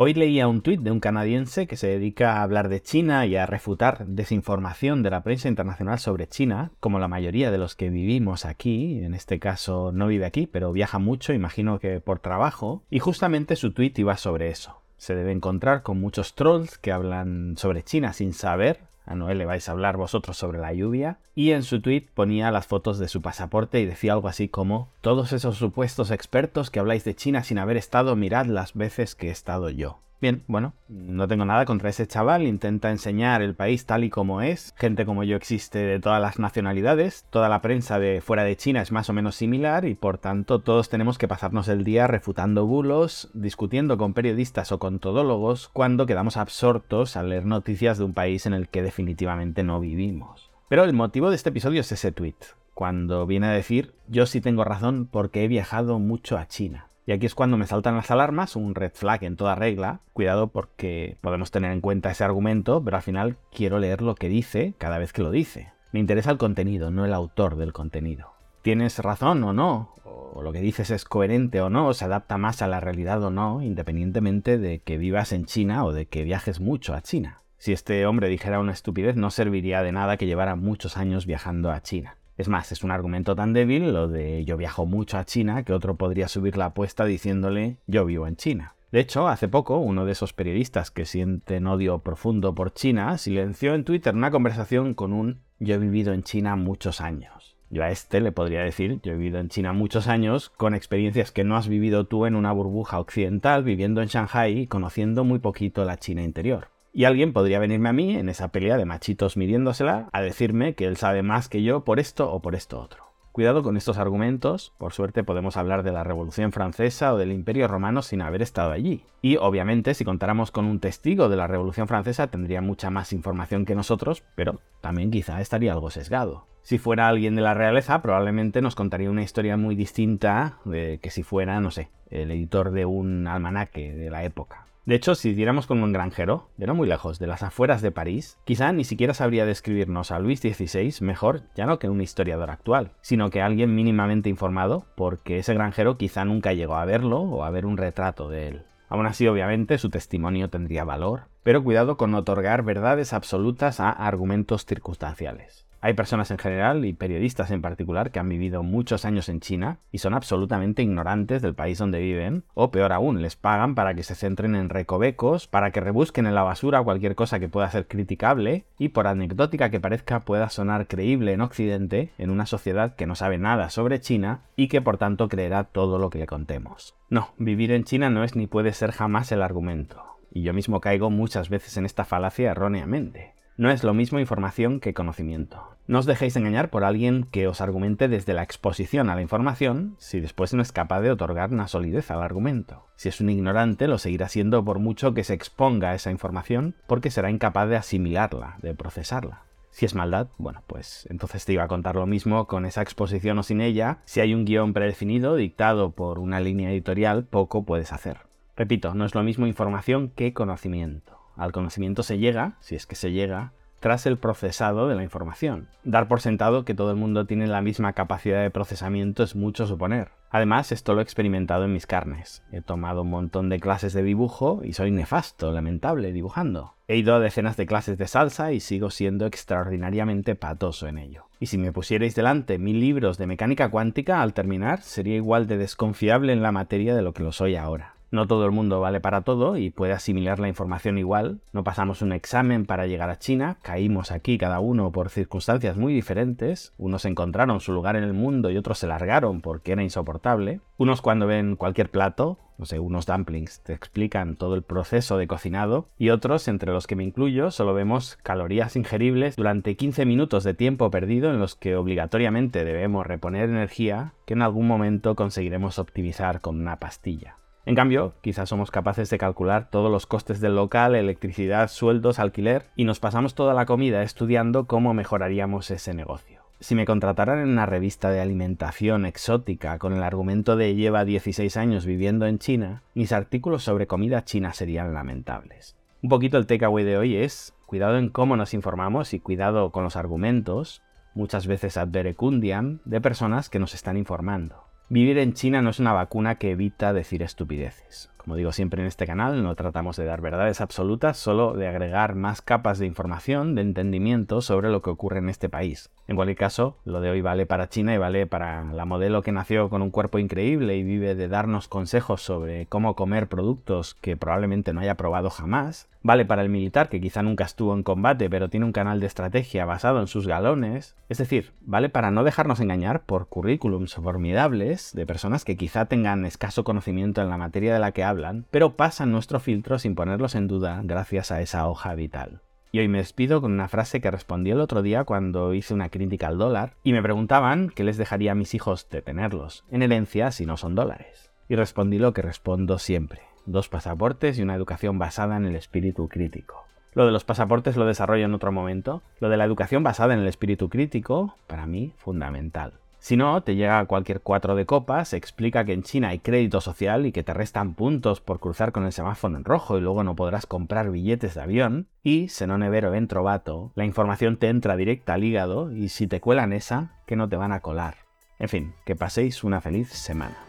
Hoy leía un tuit de un canadiense que se dedica a hablar de China y a refutar desinformación de la prensa internacional sobre China, como la mayoría de los que vivimos aquí, en este caso no vive aquí, pero viaja mucho, imagino que por trabajo, y justamente su tuit iba sobre eso. Se debe encontrar con muchos trolls que hablan sobre China sin saber a Noel le vais a hablar vosotros sobre la lluvia, y en su tweet ponía las fotos de su pasaporte y decía algo así como, todos esos supuestos expertos que habláis de China sin haber estado, mirad las veces que he estado yo. Bien, bueno, no tengo nada contra ese chaval, intenta enseñar el país tal y como es, gente como yo existe de todas las nacionalidades, toda la prensa de fuera de China es más o menos similar y por tanto todos tenemos que pasarnos el día refutando bulos, discutiendo con periodistas o con todólogos cuando quedamos absortos al leer noticias de un país en el que definitivamente no vivimos. Pero el motivo de este episodio es ese tweet, cuando viene a decir yo sí tengo razón porque he viajado mucho a China. Y aquí es cuando me saltan las alarmas, un red flag en toda regla. Cuidado porque podemos tener en cuenta ese argumento, pero al final quiero leer lo que dice cada vez que lo dice. Me interesa el contenido, no el autor del contenido. ¿Tienes razón o no? ¿O lo que dices es coherente o no? ¿O se adapta más a la realidad o no? Independientemente de que vivas en China o de que viajes mucho a China. Si este hombre dijera una estupidez, no serviría de nada que llevara muchos años viajando a China. Es más, es un argumento tan débil lo de yo viajo mucho a China que otro podría subir la apuesta diciéndole yo vivo en China. De hecho, hace poco, uno de esos periodistas que sienten odio profundo por China silenció en Twitter una conversación con un yo he vivido en China muchos años. Yo a este le podría decir, yo he vivido en China muchos años, con experiencias que no has vivido tú en una burbuja occidental, viviendo en Shanghai y conociendo muy poquito la China interior. Y alguien podría venirme a mí, en esa pelea de machitos midiéndosela, a decirme que él sabe más que yo por esto o por esto otro. Cuidado con estos argumentos, por suerte podemos hablar de la Revolución Francesa o del Imperio Romano sin haber estado allí. Y obviamente si contáramos con un testigo de la Revolución Francesa tendría mucha más información que nosotros, pero también quizá estaría algo sesgado. Si fuera alguien de la realeza probablemente nos contaría una historia muy distinta de que si fuera, no sé, el editor de un almanaque de la época. De hecho, si diéramos con un granjero, de no muy lejos, de las afueras de París, quizá ni siquiera sabría describirnos a Luis XVI mejor ya no que un historiador actual, sino que alguien mínimamente informado, porque ese granjero quizá nunca llegó a verlo o a ver un retrato de él. Aún así, obviamente, su testimonio tendría valor, pero cuidado con otorgar verdades absolutas a argumentos circunstanciales. Hay personas en general y periodistas en particular que han vivido muchos años en China y son absolutamente ignorantes del país donde viven, o peor aún, les pagan para que se centren en recovecos, para que rebusquen en la basura cualquier cosa que pueda ser criticable y por anecdótica que parezca pueda sonar creíble en Occidente, en una sociedad que no sabe nada sobre China y que por tanto creerá todo lo que le contemos. No, vivir en China no es ni puede ser jamás el argumento, y yo mismo caigo muchas veces en esta falacia erróneamente. No es lo mismo información que conocimiento. No os dejéis engañar por alguien que os argumente desde la exposición a la información si después no es capaz de otorgar una solidez al argumento. Si es un ignorante, lo seguirá siendo por mucho que se exponga a esa información porque será incapaz de asimilarla, de procesarla. Si es maldad, bueno, pues entonces te iba a contar lo mismo con esa exposición o sin ella. Si hay un guion predefinido dictado por una línea editorial, poco puedes hacer. Repito, no es lo mismo información que conocimiento. Al conocimiento se llega, si es que se llega, tras el procesado de la información. Dar por sentado que todo el mundo tiene la misma capacidad de procesamiento es mucho suponer. Además, esto lo he experimentado en mis carnes. He tomado un montón de clases de dibujo y soy nefasto, lamentable, dibujando. He ido a decenas de clases de salsa y sigo siendo extraordinariamente patoso en ello. Y si me pusierais delante mil libros de mecánica cuántica, al terminar sería igual de desconfiable en la materia de lo que lo soy ahora. No todo el mundo vale para todo y puede asimilar la información igual. No pasamos un examen para llegar a China, caímos aquí cada uno por circunstancias muy diferentes. Unos encontraron su lugar en el mundo y otros se largaron porque era insoportable. Unos cuando ven cualquier plato, no sé, unos dumplings, te explican todo el proceso de cocinado y otros, entre los que me incluyo, solo vemos calorías ingeribles durante 15 minutos de tiempo perdido en los que obligatoriamente debemos reponer energía que en algún momento conseguiremos optimizar con una pastilla. En cambio, quizás somos capaces de calcular todos los costes del local, electricidad, sueldos, alquiler, y nos pasamos toda la comida estudiando cómo mejoraríamos ese negocio. Si me contrataran en una revista de alimentación exótica con el argumento de lleva 16 años viviendo en China, mis artículos sobre comida china serían lamentables. Un poquito el takeaway de hoy es cuidado en cómo nos informamos y cuidado con los argumentos, muchas veces ad verecundiam, de personas que nos están informando. Vivir en China no es una vacuna que evita decir estupideces. Como digo siempre en este canal, no tratamos de dar verdades absolutas, solo de agregar más capas de información, de entendimiento sobre lo que ocurre en este país. En cualquier caso, lo de hoy vale para China y vale para la modelo que nació con un cuerpo increíble y vive de darnos consejos sobre cómo comer productos que probablemente no haya probado jamás. Vale para el militar que quizá nunca estuvo en combate pero tiene un canal de estrategia basado en sus galones. Es decir, vale para no dejarnos engañar por currículums formidables de personas que quizá tengan escaso conocimiento en la materia de la que hablan pero pasan nuestro filtro sin ponerlos en duda gracias a esa hoja vital. Y hoy me despido con una frase que respondí el otro día cuando hice una crítica al dólar y me preguntaban qué les dejaría a mis hijos de tenerlos en herencia si no son dólares. Y respondí lo que respondo siempre, dos pasaportes y una educación basada en el espíritu crítico. Lo de los pasaportes lo desarrollo en otro momento, lo de la educación basada en el espíritu crítico, para mí, fundamental. Si no, te llega cualquier cuatro de copas, explica que en China hay crédito social y que te restan puntos por cruzar con el semáforo en rojo y luego no podrás comprar billetes de avión. Y, se non evero en trovato, la información te entra directa al hígado y si te cuelan esa, que no te van a colar. En fin, que paséis una feliz semana.